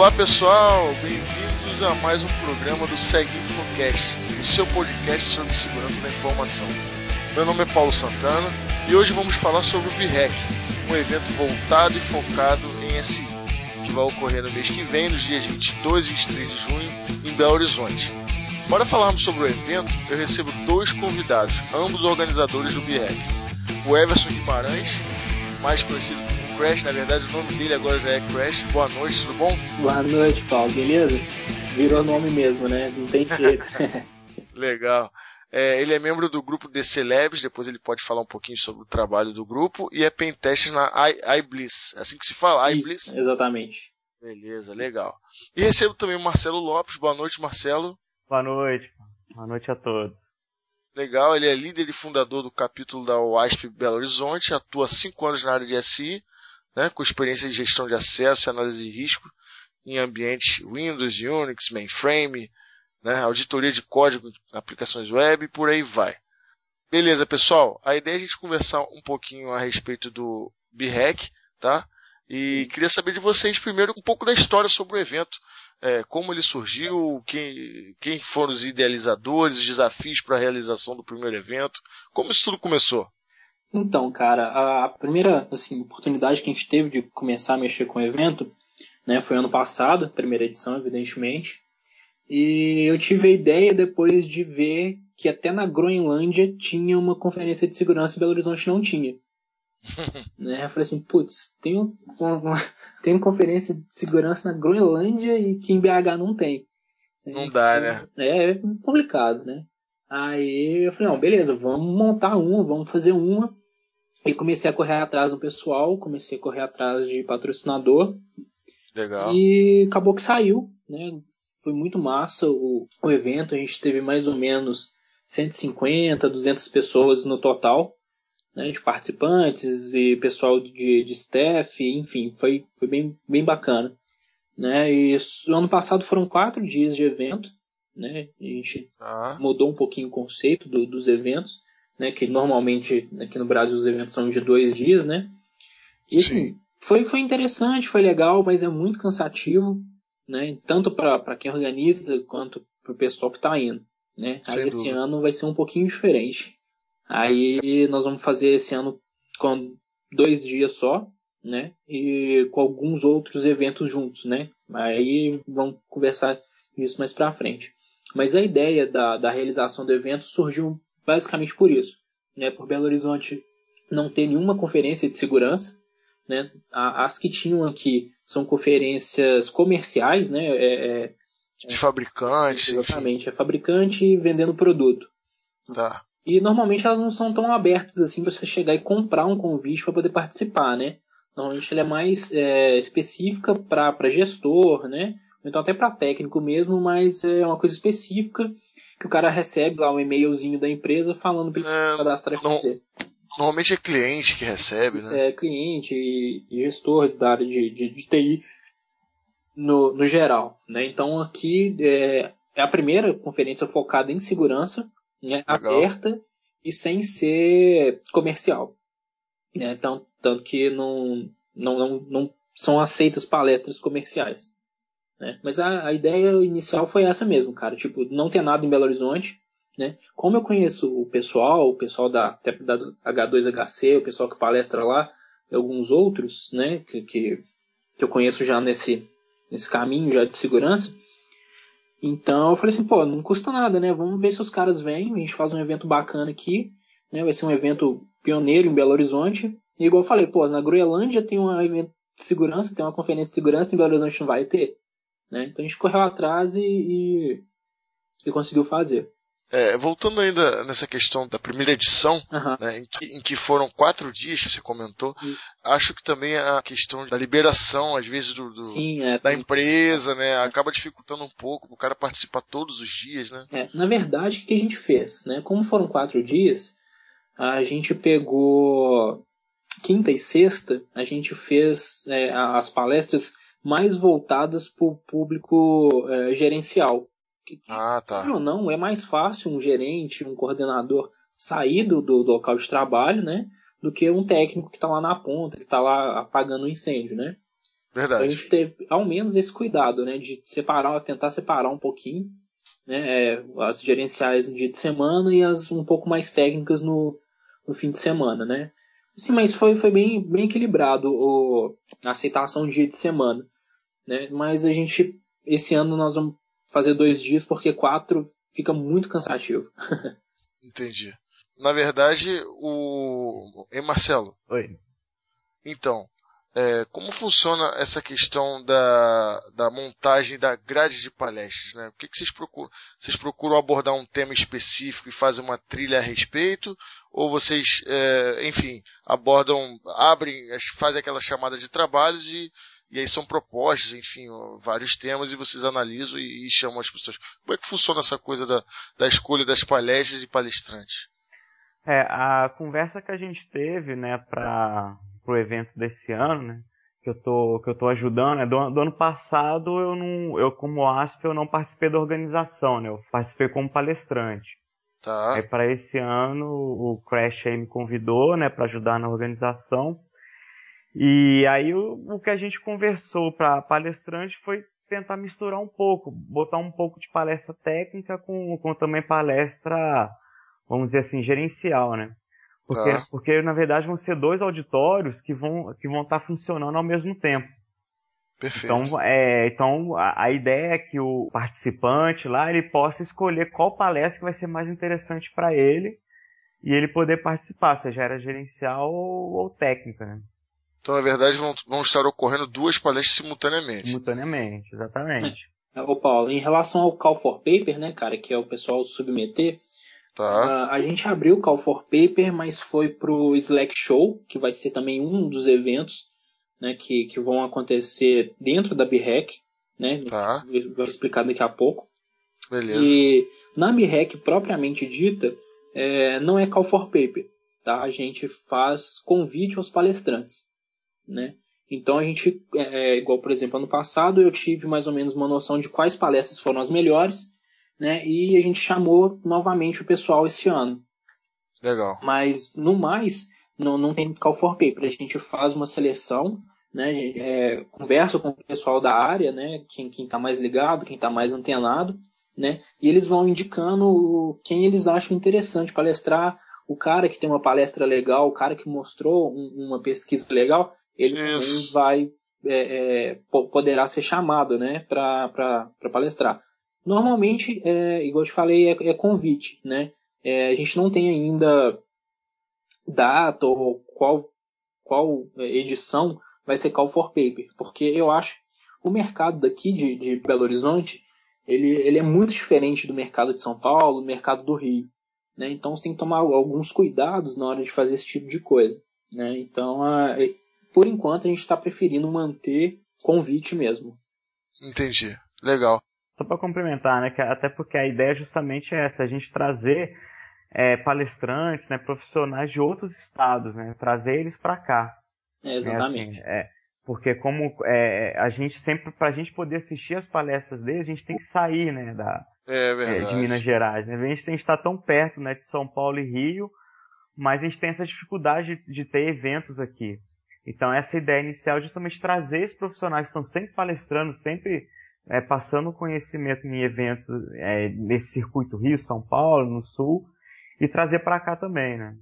Olá pessoal, bem-vindos a mais um programa do Segue Infocast, o seu podcast sobre segurança da informação. Meu nome é Paulo Santana e hoje vamos falar sobre o BREC, um evento voltado e focado em SI, que vai ocorrer no mês que vem, nos dias 22 e 23 de junho, em Belo Horizonte. Para falarmos sobre o evento, eu recebo dois convidados, ambos organizadores do BREC. O Everson Guimarães, mais conhecido como Crash, na verdade o nome dele agora já é Crash. Boa noite, tudo bom? Boa noite, Paulo, beleza? Virou nome mesmo, né? Não tem jeito. Legal. É, ele é membro do grupo DC Labs, depois ele pode falar um pouquinho sobre o trabalho do grupo, e é pentester na iBliss, é assim que se fala, iBliss? Exatamente. Beleza, legal. E recebo também o Marcelo Lopes, boa noite Marcelo. Boa noite, boa noite a todos. Legal, ele é líder e fundador do capítulo da WASP Belo Horizonte, atua há cinco anos na área de SI, né, com experiência de gestão de acesso e análise de risco em ambientes Windows, Unix, mainframe, né, auditoria de código em aplicações web e por aí vai. Beleza, pessoal. A ideia é a gente conversar um pouquinho a respeito do BREC, tá? E queria saber de vocês primeiro um pouco da história sobre o evento é, como ele surgiu, quem, quem foram os idealizadores, os desafios para a realização do primeiro evento, como isso tudo começou? Então, cara, a primeira assim, oportunidade que a gente teve de começar a mexer com o evento né, foi ano passado, primeira edição, evidentemente. E eu tive a ideia depois de ver que até na Groenlândia tinha uma conferência de segurança e Belo Horizonte não tinha. né? Eu falei assim, putz, tem, uma, tem uma conferência de segurança na Groenlândia e que em BH não tem. Não dá, né? É, é complicado, né? Aí eu falei, não, beleza, vamos montar uma, vamos fazer uma. E comecei a correr atrás do pessoal, comecei a correr atrás de patrocinador. Legal. E acabou que saiu, né? Foi muito massa o, o evento, a gente teve mais ou menos 150, 200 pessoas no total né, de participantes e pessoal de, de staff, enfim, foi, foi bem, bem bacana. Né? E no ano passado foram quatro dias de evento, né? A gente ah. mudou um pouquinho o conceito do, dos eventos, né? Que normalmente aqui no Brasil os eventos são de dois dias, né? E assim, foi, foi interessante, foi legal, mas é muito cansativo, né? Tanto para quem organiza quanto para o pessoal que está indo, né? Aí esse ano vai ser um pouquinho diferente. Aí nós vamos fazer esse ano com dois dias só, né? E com alguns outros eventos juntos, né? Aí vamos conversar isso mais pra frente. Mas a ideia da, da realização do evento surgiu basicamente por isso, né? Por Belo Horizonte não ter nenhuma conferência de segurança, né? As que tinham aqui são conferências comerciais, né? É, é, de fabricante. Exatamente, enfim. é fabricante vendendo produto. Tá. E normalmente elas não são tão abertas assim para você chegar e comprar um convite para poder participar, né? Normalmente ela é mais é, específica para gestor, né? Então até para técnico mesmo, mas é uma coisa específica que o cara recebe lá um e-mailzinho da empresa falando para ele é, cadastrar não, Normalmente é cliente que recebe, Isso né? É cliente e, gestor da área de, de, de TI no, no geral, né? Então aqui é, é a primeira conferência focada em segurança, né, aberta e sem ser comercial. Né? Então, tanto que não, não, não, não são aceitas palestras comerciais. Né? Mas a, a ideia inicial foi essa mesmo, cara. Tipo, não ter nada em Belo Horizonte. Né? Como eu conheço o pessoal, o pessoal da, da H2HC, o pessoal que palestra lá, e alguns outros, né, que, que, que eu conheço já nesse, nesse caminho já de segurança, então eu falei assim, pô, não custa nada, né? Vamos ver se os caras vêm, a gente faz um evento bacana aqui, né? Vai ser um evento pioneiro em Belo Horizonte. E igual eu falei, pô, na Groenlândia tem um evento de segurança, tem uma conferência de segurança, em Belo Horizonte não vai ter. Né? Então a gente correu atrás e, e, e conseguiu fazer. É, voltando ainda nessa questão da primeira edição, uhum. né, em, que, em, que, foram quatro dias, que você comentou, acho que também a questão da liberação, às vezes, do, do Sim, é, da empresa, né, acaba dificultando um pouco o cara participar todos os dias, né? É, na verdade, o que a gente fez? Né? Como foram quatro dias, a gente pegou quinta e sexta, a gente fez é, as palestras mais voltadas para o público é, gerencial. Que, ah, tá. ou não, é mais fácil um gerente, um coordenador sair do, do, local de trabalho, né? Do que um técnico que está lá na ponta, que está lá apagando o um incêndio, né? Verdade. Então a gente teve ao menos esse cuidado, né, de separar, tentar separar um pouquinho, né, é, as gerenciais no dia de semana e as um pouco mais técnicas no, no fim de semana, né. Sim, mas foi, foi bem, bem equilibrado o, a aceitação dia de semana, né. Mas a gente esse ano nós vamos fazer dois dias porque quatro fica muito cansativo. Entendi. Na verdade, o. Ei, Marcelo? Oi. Então, é, como funciona essa questão da, da montagem da grade de palestras? Né? O que, que vocês, procuram, vocês procuram abordar um tema específico e fazem uma trilha a respeito? Ou vocês, é, enfim, abordam, abrem, fazem aquela chamada de trabalhos e, e aí são propostas, enfim, vários temas e vocês analisam e, e, chamam as pessoas. Como é que funciona essa coisa da, da escolha das palestras e palestrantes? É, a conversa que a gente teve, né, para o evento desse ano, né, que eu tô que eu tô ajudando, né, do, do, ano passado eu não, eu como ASP eu não participei da organização, né, eu participei como palestrante. Tá. Aí para esse ano o Crash aí me convidou, né, para ajudar na organização. E aí o, o que a gente conversou para palestrante foi tentar misturar um pouco, botar um pouco de palestra técnica com, com também palestra, vamos dizer assim, gerencial, né? Porque, tá. porque na verdade vão ser dois auditórios que vão que vão estar tá funcionando ao mesmo tempo. Perfeito. Então, é, então a, a, ideia é que o participante lá ele possa escolher qual palestra que vai ser mais interessante para ele e ele poder participar, seja era gerencial ou, ou técnica. Né? Então, na verdade, vão, vão estar ocorrendo duas palestras simultaneamente. Simultaneamente, exatamente. É. Ô Paulo, em relação ao Call for Paper, né, cara, que é o pessoal submeter, tá. a, a gente abriu o Call for Paper, mas foi pro Slack Show, que vai ser também um dos eventos né, que, que vão acontecer dentro da BREC, né, tá. vou explicar daqui a pouco. Beleza. E na BREC propriamente dita, é, não é Call for Paper, tá? A gente faz convite aos palestrantes né? Então a gente, é, é, igual por exemplo ano passado, eu tive mais ou menos uma noção de quais palestras foram as melhores, né? E a gente chamou novamente o pessoal esse ano. Legal. Mas no mais, não, não tem call for paper. A gente faz uma seleção, né? É, conversa com o pessoal da área, né? Quem quem está mais ligado, quem está mais antenado, né? E eles vão indicando quem eles acham interessante palestrar. O cara que tem uma palestra legal, o cara que mostrou um, uma pesquisa legal, ele também vai é, é, poderá ser chamado né, para palestrar. Normalmente, é, igual eu te falei, é, é convite. Né? É, a gente não tem ainda data ou qual, qual edição vai ser Call for Paper, porque eu acho o mercado daqui de, de Belo Horizonte ele, ele é muito diferente do mercado de São Paulo, do mercado do Rio. Né? Então você tem que tomar alguns cuidados na hora de fazer esse tipo de coisa. Né? Então a, por enquanto a gente está preferindo manter convite mesmo. Entendi. Legal. Só para complementar, né? até porque a ideia justamente é essa, a gente trazer é, palestrantes, né, profissionais de outros estados, né, trazer eles para cá. É, exatamente. Né, assim, é, porque como é, a gente sempre, para a gente poder assistir as palestras deles, a gente tem que sair, né, da, é de Minas Gerais. Né? A gente está tão perto, né, de São Paulo e Rio, mas a gente tem essa dificuldade de, de ter eventos aqui. Então, essa ideia inicial é justamente trazer esses profissionais que estão sempre palestrando, sempre é, passando conhecimento em eventos é, nesse circuito Rio, São Paulo, no Sul, e trazer para cá também, né?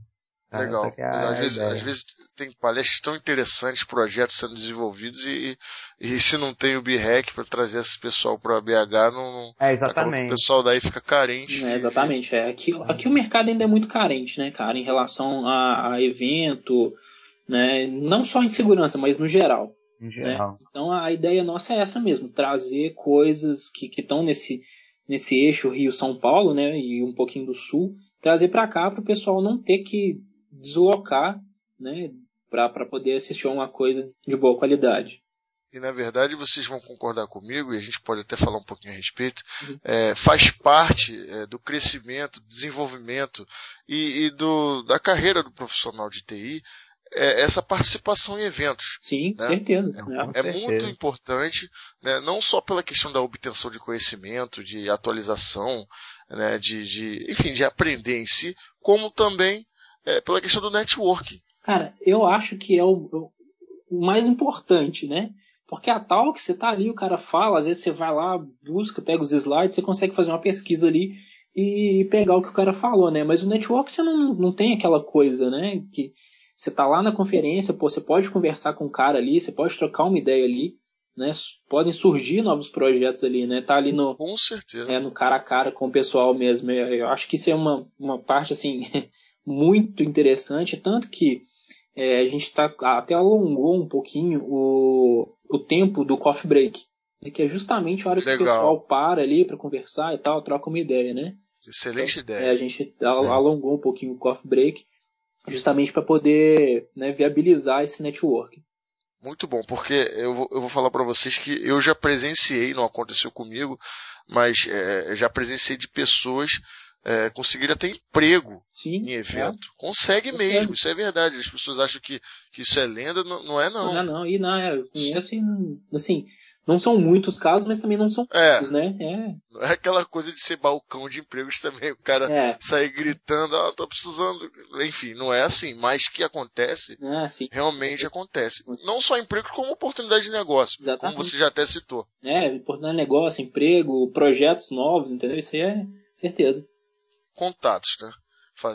Então, Legal. É às, vezes, às, vezes, tem palestras tão interessantes, projetos sendo desenvolvidos e, e se não tem o BREC para trazer esse pessoal para BH, não, é, exatamente. o pessoal daí fica carente. É, exatamente. É. Aqui, aqui o mercado ainda é muito carente, né, cara, em relação a, a evento, né? Não só em segurança, mas no geral. Em né? geral. Né? Então a ideia nossa é essa mesmo, trazer coisas que estão nesse, nesse eixo Rio-São Paulo, né? E um pouquinho do Sul, trazer para cá para o pessoal não ter que deslocar, né? Para poder assistir a uma coisa de boa qualidade. E na verdade vocês vão concordar comigo, e a gente pode até falar um pouquinho a respeito, uhum. é, faz parte é, do crescimento, do desenvolvimento e, e do, da carreira do profissional de TI é, essa participação em eventos. Sim, né? certeza. É, é muito importante, né? não só pela questão da obtenção de conhecimento, de atualização, né? de, de, enfim, de aprender em si, como também é, pela questão do networking. Cara, eu acho que é o, o mais importante, né? Porque a Talk, você tá ali, o cara fala, às vezes você vai lá, busca, pega os slides, você consegue fazer uma pesquisa ali e pegar o que o cara falou, né? Mas o network você não, não tem aquela coisa, né? Que você tá lá na conferência, pô, você pode conversar com o cara ali, você pode trocar uma ideia ali, né? Podem surgir novos projetos ali, né? Tá ali no com certeza é no cara a cara com o pessoal mesmo. Eu acho que isso é uma, uma parte assim muito interessante, tanto que é, a gente tá até alongou um pouquinho o, o tempo do coffee break, né? que é justamente a hora Legal. que o pessoal para ali para conversar e tal, troca uma ideia, né? Excelente então, ideia. É, a gente alongou um pouquinho o coffee break justamente para poder né, viabilizar esse network. Muito bom, porque eu vou, eu vou falar para vocês que eu já presenciei, não aconteceu comigo, mas é, já presenciei de pessoas é, conseguirem até emprego Sim, em evento. É. Consegue mesmo, isso é verdade. As pessoas acham que, que isso é lenda, não, não é não. Não, não, e não, é, eu conheço, assim, não são muitos casos, mas também não são é. poucos, né? É. Não é aquela coisa de ser balcão de empregos também, o cara é. sair gritando, ah, tô precisando. Enfim, não é assim, mas que acontece, ah, realmente acontece. Não só emprego, como oportunidade de negócio, Exatamente. como você já até citou. É, oportunidade de negócio, emprego, projetos novos, entendeu? Isso aí é certeza. Contatos, né?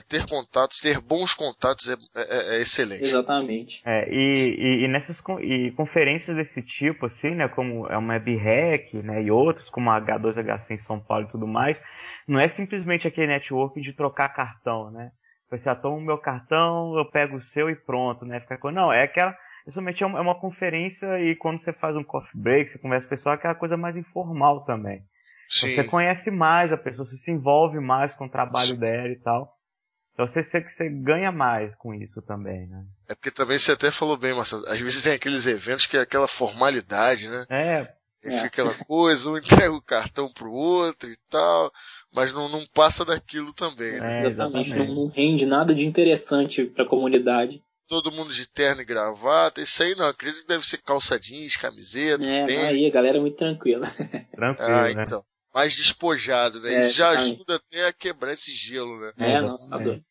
Ter contatos, ter bons contatos é, é, é excelente. Exatamente. É, e, e, e, nessas e conferências desse tipo, assim, né, como é uma BREC, né, e outros, como a H2HC em São Paulo e tudo mais, não é simplesmente aquele network de trocar cartão, né? Você ah, toma o meu cartão, eu pego o seu e pronto, né? Fica, não, é aquela, somente é uma, é uma conferência e quando você faz um coffee break, você conversa com o pessoal, é aquela coisa mais informal também. Sim. Você conhece mais a pessoa, você se envolve mais com o trabalho Sim. dela e tal. Então você, você, você ganha mais com isso também, né? É porque também você até falou bem, Marcelo. Às vezes tem aqueles eventos que é aquela formalidade, né? É. E é. fica aquela coisa, um entrega o cartão pro outro e tal, mas não, não passa daquilo também, né? É, exatamente, não, não rende nada de interessante pra comunidade todo mundo de terno e gravata. Isso aí não, acredito que deve ser calça jeans, camiseta. É, aí a galera é muito tranquila. Tranquilo. Ah, né? então mais despojado, né? É, Isso já ajuda até a quebrar esse gelo, né? É, nossa, tá doido.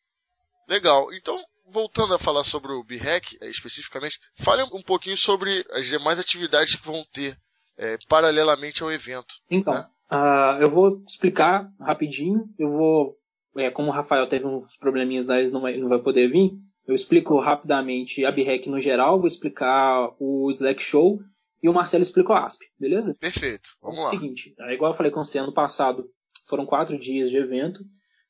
Legal. Então, voltando a falar sobre o BREC, é, especificamente, fale um pouquinho sobre as demais atividades que vão ter é, paralelamente ao evento. Então, né? uh, eu vou explicar rapidinho. Eu vou, é, como o Rafael teve uns probleminhas lá, ele não vai, não vai poder vir. Eu explico rapidamente a BREC no geral, vou explicar o Slack Show e o Marcelo explicou a ASP, beleza? Perfeito, vamos é lá. É o seguinte, é igual eu falei com você, ano passado foram quatro dias de evento,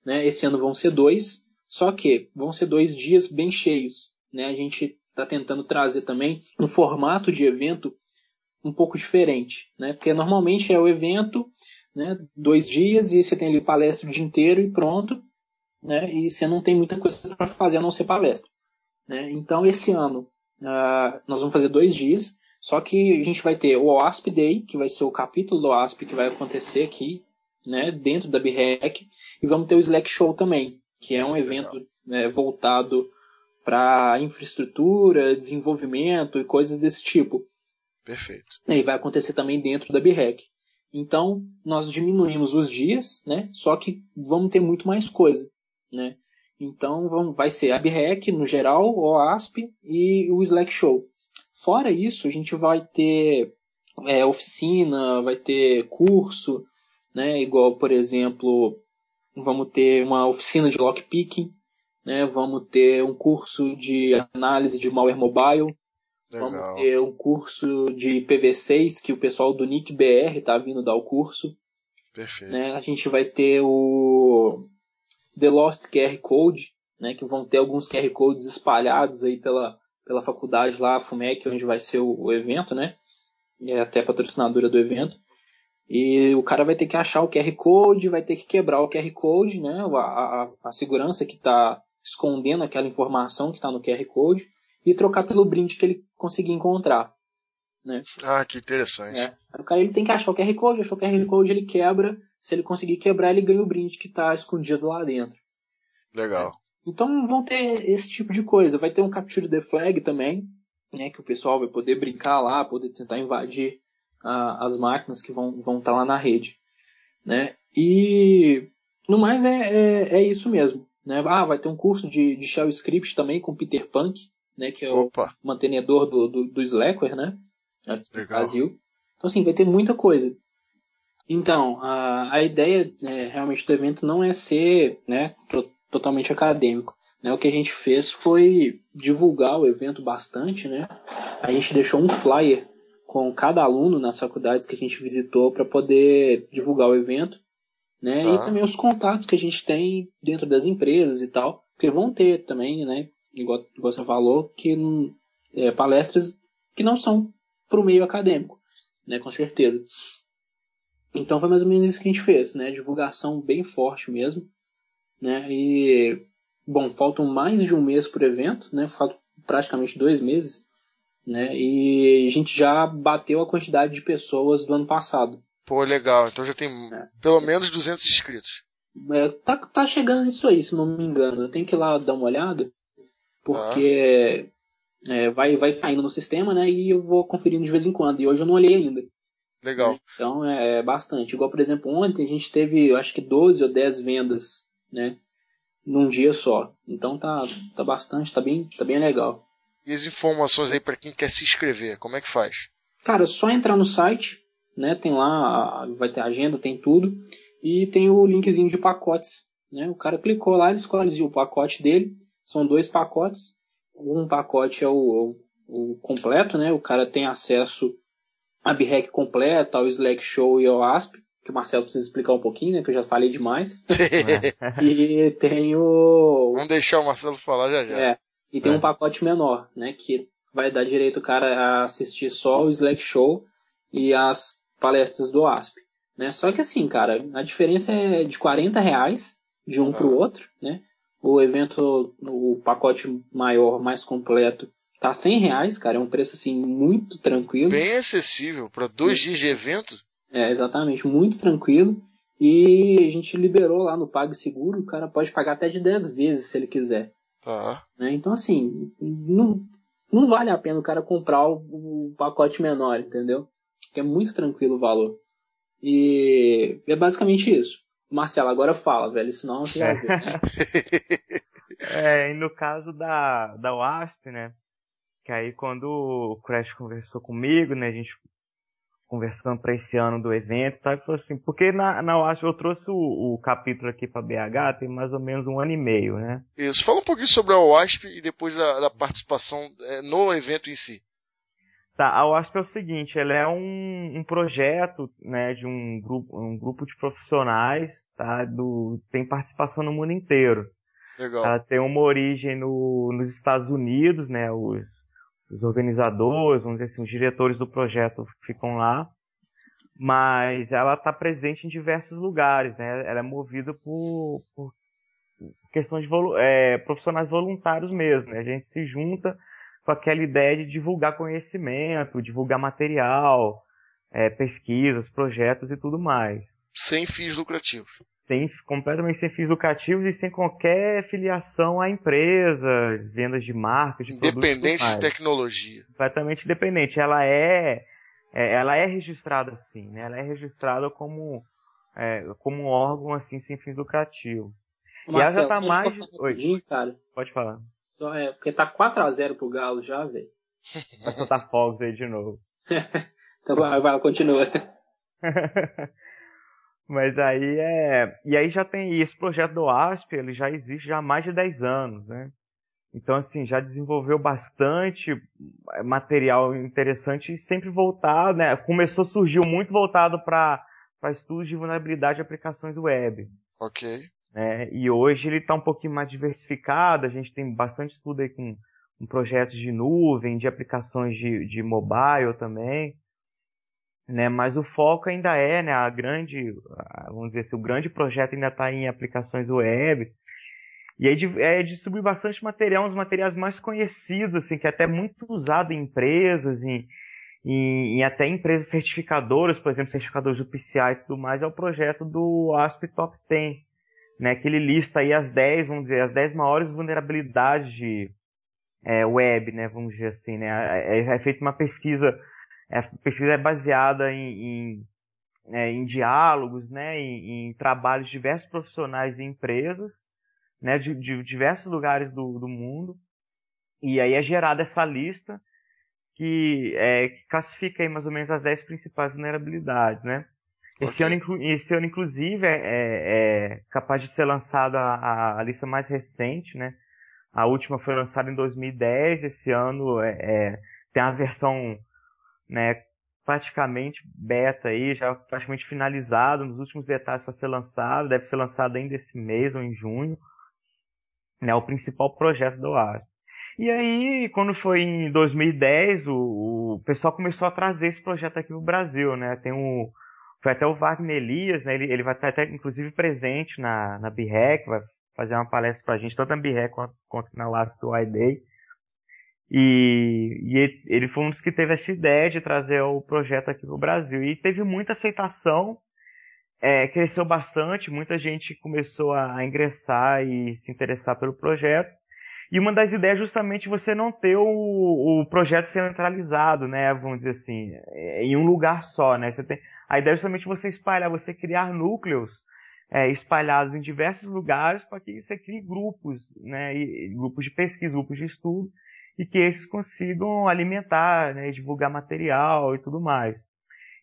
né? Esse ano vão ser dois, só que vão ser dois dias bem cheios, né? A gente está tentando trazer também um formato de evento um pouco diferente, né? Porque normalmente é o evento, né? Dois dias e você tem ali palestra o dia inteiro e pronto, né? E você não tem muita coisa para fazer a não ser palestra, né? Então esse ano uh, nós vamos fazer dois dias só que a gente vai ter o OASP Day, que vai ser o capítulo do OASP que vai acontecer aqui, né, dentro da BREC, e vamos ter o Slack Show também, que é um evento né, voltado para infraestrutura, desenvolvimento e coisas desse tipo. Perfeito. E vai acontecer também dentro da BREC. Então, nós diminuímos os dias, né? Só que vamos ter muito mais coisa, né? Então, vamos, vai ser a BREC no geral, o OASP e o Slack Show. Fora isso, a gente vai ter é, oficina, vai ter curso, né? Igual, por exemplo, vamos ter uma oficina de lockpicking, né? Vamos ter um curso de análise de malware mobile, Legal. vamos ter um curso de PV6 que o pessoal do Nick BR está vindo dar o curso. Perfeito. Né? A gente vai ter o The Lost QR Code, né? Que vão ter alguns QR codes espalhados aí pela pela faculdade lá, a FUMEC, onde vai ser o, o evento, né? E é até patrocinadora do evento. E o cara vai ter que achar o QR Code, vai ter que quebrar o QR Code, né? A, a, a segurança que está escondendo aquela informação que está no QR Code e trocar pelo brinde que ele conseguir encontrar. Né? Ah, que interessante. É. O cara ele tem que achar o QR Code, achou o QR Code, ele quebra. Se ele conseguir quebrar, ele ganha o brinde que está escondido lá dentro. Legal. Então vão ter esse tipo de coisa. Vai ter um Capture the Flag também, né, que o pessoal vai poder brincar lá, poder tentar invadir as máquinas que vão vão estar tá lá na rede, né? E no mais é, é, é, isso mesmo, né? Ah, vai ter um curso de, de Shell Script também com Peter Punk, né, que é o Opa. mantenedor do, do, do Slackware, né? aqui no Brasil. Então, assim, vai ter muita coisa. Então, a, a ideia é, realmente do evento não é ser né, totalmente acadêmico. Né? O que a gente fez foi divulgar o evento bastante. Né? A gente deixou um flyer com cada aluno nas faculdades que a gente visitou para poder divulgar o evento. Né? Tá. E também os contatos que a gente tem dentro das empresas e tal. Porque vão ter também, né? igual, igual você falou, que é, palestras que não são para o meio acadêmico, né? com certeza. Então foi mais ou menos isso que a gente fez, né? Divulgação bem forte mesmo, né? E bom, faltam mais de um mês por evento, né? Faltam praticamente dois meses, né? E a gente já bateu a quantidade de pessoas do ano passado. Pô, legal. Então já tem é. pelo menos 200 inscritos. É, tá, tá chegando isso aí, se não me engano. Eu tenho que ir lá dar uma olhada, porque ah. é, vai, vai caindo no sistema, né? E eu vou conferindo de vez em quando. E hoje eu não olhei ainda. Legal. Então é bastante. Igual, por exemplo, ontem a gente teve, eu acho que 12 ou 10 vendas, né? Num dia só. Então tá, tá bastante, tá bem, tá bem legal. E as informações aí para quem quer se inscrever, como é que faz? Cara, é só entrar no site, né? Tem lá, vai ter agenda, tem tudo. E tem o linkzinho de pacotes. Né? O cara clicou lá, ele escolhe o pacote dele. São dois pacotes. Um pacote é o, o, o completo, né? O cara tem acesso a BREC completa, ao Slack Show e ao ASP, que o Marcelo precisa explicar um pouquinho, né? Que eu já falei demais. e tem o. Vamos deixar o Marcelo falar já já. É. E tem é. um pacote menor, né? Que vai dar direito o cara a assistir só o Slack Show e as palestras do ASP. Né? Só que assim, cara, a diferença é de 40 reais de um ah. para o outro, né? O evento, o pacote maior, mais completo, Tá 100 reais, cara. É um preço assim muito tranquilo. Bem acessível para dois dias de evento. É, exatamente. Muito tranquilo. E a gente liberou lá no PagSeguro. O cara pode pagar até de 10 vezes se ele quiser. Tá. Né? Então, assim, não, não vale a pena o cara comprar o, o pacote menor, entendeu? Porque é muito tranquilo o valor. E é basicamente isso. Marcelo, agora fala, velho, senão você já né? é, e no caso da, da WASP, né? Que aí quando o Crash conversou comigo, né, a gente conversando para esse ano do evento, tá, ele falou assim, porque na, na UASP eu trouxe o, o capítulo aqui para BH tem mais ou menos um ano e meio, né? Isso. Fala um pouquinho sobre a UASP e depois da, da participação é, no evento em si. Tá, a UASP é o seguinte, ela é um, um projeto, né, de um grupo, um grupo de profissionais, tá, do, tem participação no mundo inteiro. Legal. Ela tem uma origem no, nos Estados Unidos, né, os os organizadores, vamos dizer assim, os diretores do projeto ficam lá, mas ela está presente em diversos lugares, né? Ela é movida por, por questões de é, profissionais voluntários mesmo. Né? A gente se junta com aquela ideia de divulgar conhecimento, divulgar material, é, pesquisas, projetos e tudo mais. Sem fins lucrativos sem, completamente sem fins lucrativos e sem qualquer filiação a empresas, vendas de marcas, de Independente de tecnologia. Completamente independente. Ela é, é, ela é registrada assim, né? Ela é registrada como, é, como um órgão assim sem fins lucrativos. e ela já tá mais. Oi. Cara. Pode falar. Só é, porque tá 4x0 pro Galo já, velho. Vai soltar fogos aí de novo. então vai, vai, continua. Mas aí é. E aí já tem. E esse projeto do ASP, ele já existe já há mais de 10 anos, né? Então, assim, já desenvolveu bastante material interessante e sempre voltado, né? Começou, surgiu muito voltado para estudos de vulnerabilidade de aplicações web. Ok. É, e hoje ele está um pouquinho mais diversificado, a gente tem bastante estudo aí com, com projetos de nuvem, de aplicações de, de mobile também né? Mas o foco ainda é, né? A grande, vamos dizer assim, o grande projeto ainda está em aplicações web. E aí é distribuir bastante material, uns materiais mais conhecidos, assim, que é até muito usado em empresas, em, em, em, até empresas certificadoras, por exemplo, certificadores do PCI e tudo mais, é o projeto do ASP Top 10, né? Que ele lista aí as 10, vamos dizer, as 10 maiores vulnerabilidades de é, web, né? Vamos dizer assim, né? É, é, é feita uma pesquisa a pesquisa é baseada em, em, é, em diálogos, né, em, em, trabalhos de diversos profissionais e empresas, né, de, de diversos lugares do, do mundo. E aí é gerada essa lista que, é, que classifica aí mais ou menos as 10 principais vulnerabilidades, né? Esse, okay. ano, esse ano, inclusive, é, é, é, capaz de ser lançada a, a, lista mais recente, né? A última foi lançada em 2010, esse ano é, é, tem a versão né, praticamente beta aí, já praticamente finalizado, nos últimos detalhes para ser lançado, deve ser lançado ainda esse mês ou em junho, né, o principal projeto do ar. E aí, quando foi em 2010, o, o pessoal começou a trazer esse projeto aqui no Brasil, né? Tem um, foi até o Wagner Elias, né? Ele, ele vai estar até, inclusive, presente na, na BREC, vai fazer uma palestra pra gente, tanto na BREC quanto, quanto na Last do iDay. E, e, ele foi um dos que teve essa ideia de trazer o projeto aqui no Brasil. E teve muita aceitação, é, cresceu bastante, muita gente começou a ingressar e se interessar pelo projeto. E uma das ideias é justamente você não ter o, o projeto centralizado, né? Vamos dizer assim, é, em um lugar só, né? Você tem, a ideia é justamente você espalhar, você criar núcleos é, espalhados em diversos lugares para que você crie grupos, né? E, grupos de pesquisa, grupos de estudo, e que esses consigam alimentar, né, divulgar material e tudo mais.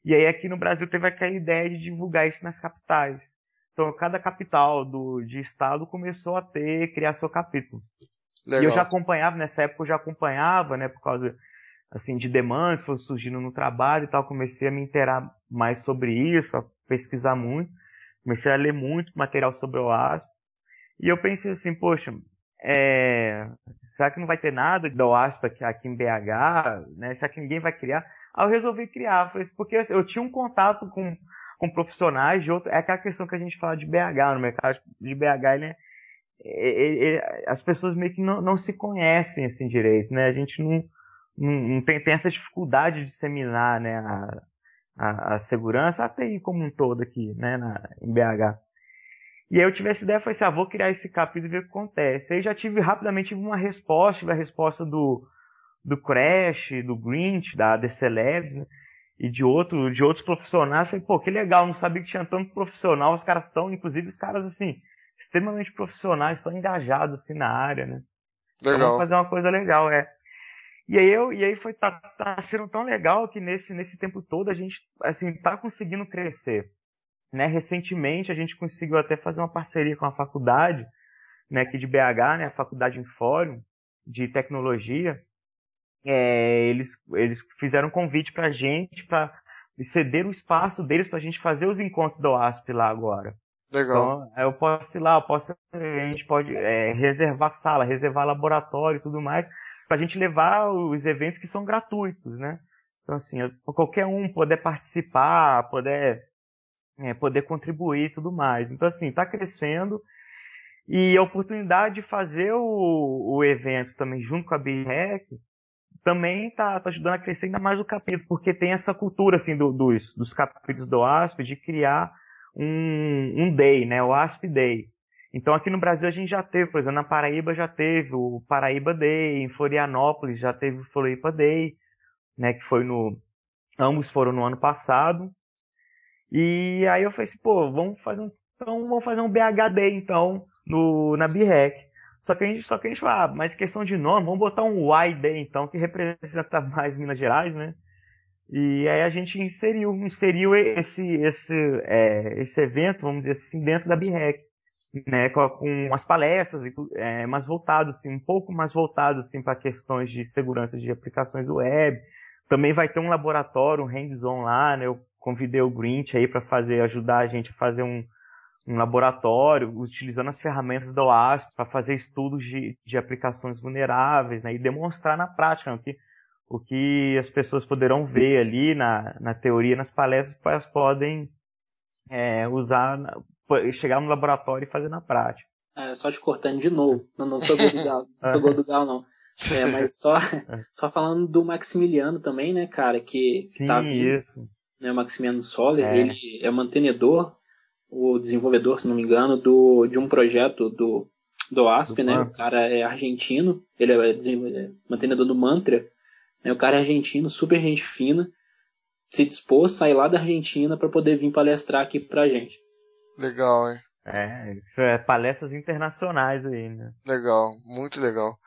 E aí aqui no Brasil teve aquela ideia de divulgar isso nas capitais. Então cada capital do, de estado começou a ter, criar seu capítulo. Legal. E eu já acompanhava, nessa época eu já acompanhava, né, por causa assim de demandas que foram surgindo no trabalho e tal, comecei a me interar mais sobre isso, a pesquisar muito, comecei a ler muito material sobre o ASP. E eu pensei assim, poxa, é, será que não vai ter nada da OASP aqui, em BH? Né? Será que ninguém vai criar? Aí eu resolvi criar, porque assim, eu tinha um contato com, com profissionais de outro. É aquela questão que a gente fala de BH, no mercado de BH, ele, é, ele, ele, as pessoas meio que não, não se conhecem assim direito, né? A gente não, não, não tem, tem, essa dificuldade de disseminar né, a, a, a segurança, a TI como um todo aqui, né, na, em BH. E aí eu tive essa ideia, falei assim, ah, vou criar esse capítulo e ver o que acontece. Aí já tive rapidamente uma resposta, tive a resposta do, do Crash, do Grinch, da DC Labs, né? e de, outro, de outros profissionais. Falei, pô, que legal, não sabia que tinha tanto profissional, os caras estão, inclusive os caras, assim, extremamente profissionais, estão engajados, assim, na área, né? Legal. Então, vamos fazer uma coisa legal, é. E aí eu, e aí foi, tá, tá sendo tão legal que nesse, nesse tempo todo a gente, assim, tá conseguindo crescer. Né, recentemente a gente conseguiu até fazer uma parceria com a faculdade, né, aqui de BH, né, a Faculdade Fórum de Tecnologia. É, eles, eles fizeram um convite para a gente para ceder o espaço deles para a gente fazer os encontros do ASP lá agora. Legal. Então, eu posso ir lá, eu posso, a gente pode é, reservar sala, reservar laboratório e tudo mais, para a gente levar os eventos que são gratuitos, né? Então, assim, qualquer um poder participar, poder é, poder contribuir e tudo mais. Então, assim, está crescendo. E a oportunidade de fazer o, o evento também junto com a BREC também está tá ajudando a crescer ainda mais o capítulo, porque tem essa cultura assim do, dos, dos capítulos do ASP de criar um, um day, né, o ASP Day. Então aqui no Brasil a gente já teve, por exemplo, na Paraíba já teve o Paraíba Day, em Florianópolis já teve o Floripa Day, né, que foi no ambos foram no ano passado. E aí eu falei assim, pô, vamos fazer um, então vamos fazer um BHD então no, na BREC. Só que a gente, só que a gente fala, ah, mas questão de nome, vamos botar um YD então, que representa mais Minas Gerais, né? E aí a gente inseriu, inseriu esse, esse, é, esse evento, vamos dizer assim, dentro da BREC, né? Com, com as palestras, é, mais voltado, assim, um pouco mais voltado, assim, para questões de segurança de aplicações web. Também vai ter um laboratório, um hands-on lá, né? Eu convidei o Grinch aí para fazer, ajudar a gente a fazer um, um laboratório, utilizando as ferramentas da OASP para fazer estudos de, de aplicações vulneráveis, né, e demonstrar na prática o que, o que as pessoas poderão ver ali na, na teoria, nas palestras, elas podem é, usar, chegar no laboratório e fazer na prática. É, só te cortando de novo, não, não gol do Gal, não gol do Gal não. É, mas só, só falando do Maximiliano também, né, cara, que Sim, tá vindo, isso né, Maximiano Soller, é. ele é mantenedor, o desenvolvedor, se não me engano, do, de um projeto do, do ASP, do né? O cara é argentino, ele é, é mantenedor do Mantra, né? O cara é argentino, super gente fina, se dispôs a sair lá da Argentina para poder vir palestrar aqui pra gente. Legal, hein? É, é palestras internacionais aí, né? Legal, muito legal.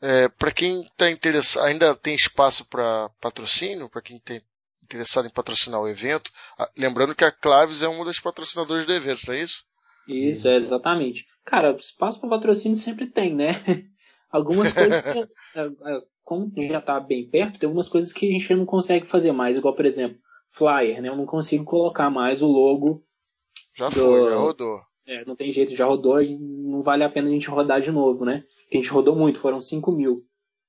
É, para quem está interessado, ainda tem espaço para patrocínio, para quem tem interessado em patrocinar o evento. Ah, lembrando que a Claves é uma das patrocinadoras do evento, não é isso? Isso, é exatamente. Cara, espaço para patrocínio sempre tem, né? Algumas coisas, que, é, é, como já está bem perto, tem algumas coisas que a gente não consegue fazer mais, igual, por exemplo, flyer, né? Eu não consigo colocar mais o logo. Já do... foi, já rodou. É, não tem jeito, já rodou e não vale a pena a gente rodar de novo, né? a gente rodou muito, foram 5 mil.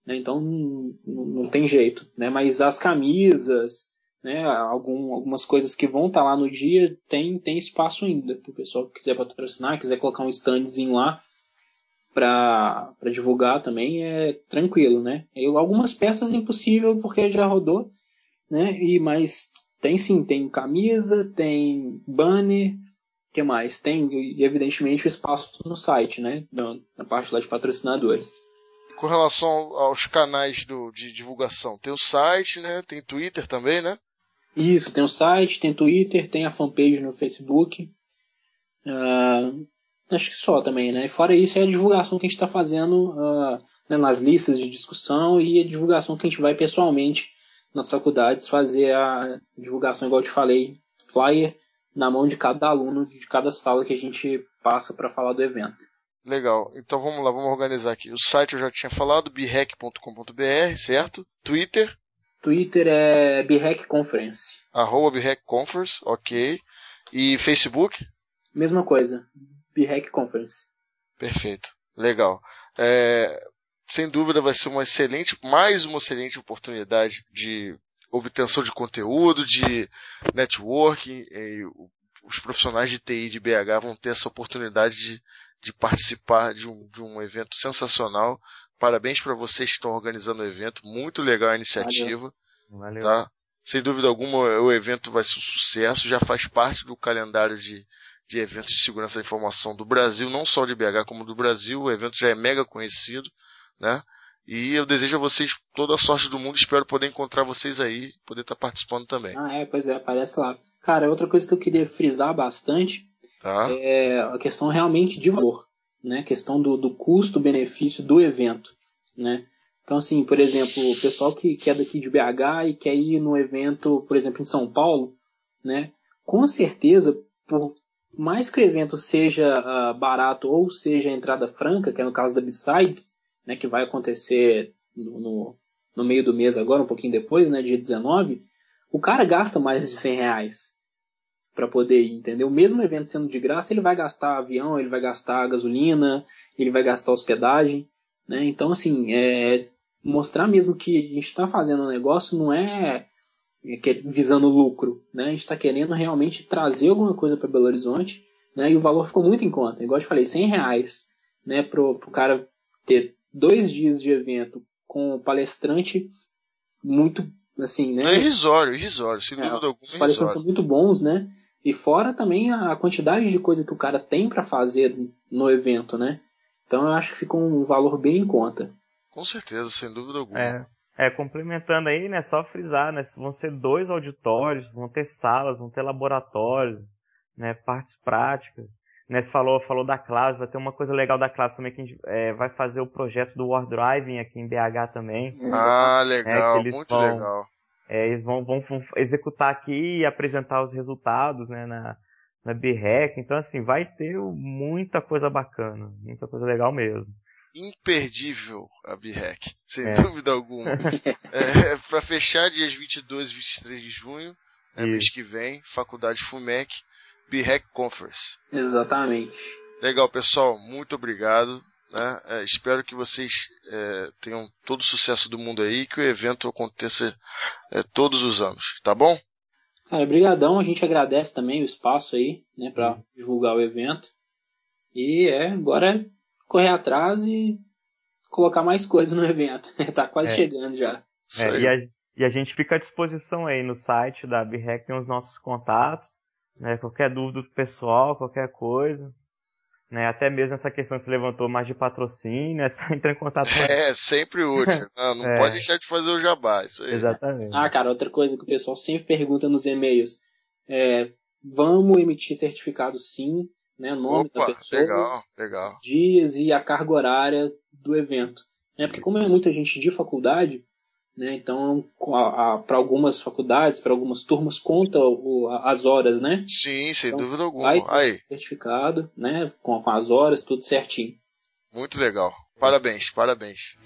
Né? Então não, não, tem jeito. Né? Mas as camisas, né? Algum, algumas coisas que vão estar tá lá no dia, tem, tem espaço ainda. Para o pessoal que quiser patrocinar, quiser colocar um standzinho lá para divulgar também, é tranquilo. Né? E algumas peças impossível porque já rodou. Né? E, mas tem sim, tem camisa, tem banner, que mais? Tem, evidentemente, o espaço no site, né? Na, parte lá de patrocinadores. Com relação aos canais do, de divulgação, tem o site, né? Tem Twitter também, né? Isso, tem o site, tem Twitter, tem a fanpage no Facebook. Uh, acho que só também, né? Fora isso, é a divulgação que a gente está fazendo uh, né, nas listas de discussão e a divulgação que a gente vai pessoalmente nas faculdades fazer a divulgação, igual eu te falei, flyer na mão de cada aluno de cada sala que a gente passa para falar do evento. Legal. Então vamos lá, vamos organizar aqui. O site eu já tinha falado, birrec.com.br, certo? Twitter? Twitter é Birrec Conference. Arroba Birrec Conference, ok. E Facebook? Mesma coisa, Birrec Conference. Perfeito. Legal. É, sem dúvida vai ser uma excelente, mais uma excelente oportunidade de obtenção de conteúdo, de networking. os profissionais de TI de BH vão ter essa oportunidade de, de participar de um, de um evento sensacional. Parabéns para vocês que estão organizando o evento. Muito legal a iniciativa. Valeu. Tá? Sem dúvida alguma, o evento vai ser um sucesso. Já faz parte do calendário de, de eventos de segurança da informação do Brasil, não só de BH como do Brasil. O evento já é mega conhecido, né? E eu desejo a vocês toda a sorte do mundo. Espero poder encontrar vocês aí, poder estar participando também. Ah, é, pois é, aparece lá. Cara, outra coisa que eu queria frisar bastante tá. é a questão realmente de valor, né? Questão do, do custo-benefício do evento, né? Então, assim, por exemplo, o pessoal que, que é daqui de BH e quer ir no evento, por exemplo, em São Paulo, né? Com certeza, por mais que o evento seja uh, barato ou seja entrada franca, que é no caso da Besides, né, que vai acontecer no, no, no, meio do mês agora, um pouquinho depois, né, dia 19, o cara gasta mais de 100 reais para poder ir, entendeu? Mesmo evento sendo de graça, ele vai gastar avião, ele vai gastar gasolina, ele vai gastar hospedagem, né? Então, assim, é mostrar mesmo que a gente está fazendo um negócio não é, é visando lucro, né? A gente está querendo realmente trazer alguma coisa para Belo Horizonte, né? E o valor ficou muito em conta. Igual eu te falei, 100 reais, né? Pro, pro cara ter dois dias de evento com o palestrante muito assim, né? É irrisório, irrisório, sem é, dúvida alguma. Os palestrantes são muito bons, né? E fora também a quantidade de coisa que o cara tem para fazer no evento, né? Então eu acho que fica um valor bem em conta. Com certeza, sem dúvida alguma. É, é complementando aí, né? Só frisar, né? Vão ser dois auditórios, vão ter salas, vão ter laboratórios, né? Partes práticas. Né, você falou, falou da classe, vai ter uma coisa legal da classe também que a gente é, vai fazer o projeto do War Driving aqui em BH também. Ah, legal, é, muito vão, legal. É, eles vão, vão, vão, executar aqui e apresentar os resultados né, na, na BREC. Então, assim, vai ter muita coisa bacana, muita coisa legal mesmo. Imperdível a BREC, sem é. dúvida alguma. é, para fechar, dias 22 e 23 de junho, né, mês que vem, Faculdade FUMEC BREC Conference. Exatamente. Legal, pessoal. Muito obrigado. Né? É, espero que vocês é, tenham todo o sucesso do mundo aí, que o evento aconteça é, todos os anos, tá bom? Cara, brigadão. A gente agradece também o espaço aí, né, para divulgar o evento. E é agora correr atrás e colocar mais coisas no evento. tá quase é. chegando já. É, e, a, e, a, gente fica à disposição aí no site da BREC, tem os nossos contatos. Né? Qualquer dúvida do pessoal, qualquer coisa. Né? Até mesmo essa questão que se levantou mais de patrocínio, é só entrar em contato com É, sempre útil. Não, não é. pode deixar de fazer o jabá, isso aí. Exatamente. Ah, cara, outra coisa que o pessoal sempre pergunta nos e-mails. É, vamos emitir certificado sim, né? Nome Opa, da pessoa, legal, legal. dias e a carga horária do evento. Né? Porque como é muita gente de faculdade, né? Então, para algumas faculdades, para algumas turmas, conta o, as horas, né? Sim, sem então, dúvida alguma. Vai Aí. certificado, né? Com, com, as horas, tudo certinho. Muito legal. Parabéns, parabéns.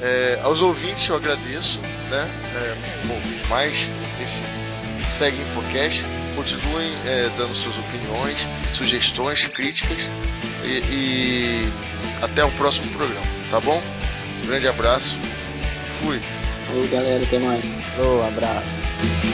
É, aos ouvintes eu agradeço, né? É, bom, mais esse segue Infocast. Continuem é, dando suas opiniões, sugestões, críticas e, e até o próximo programa, tá bom? Um grande abraço fui. Falou, galera. Até mais. um abraço.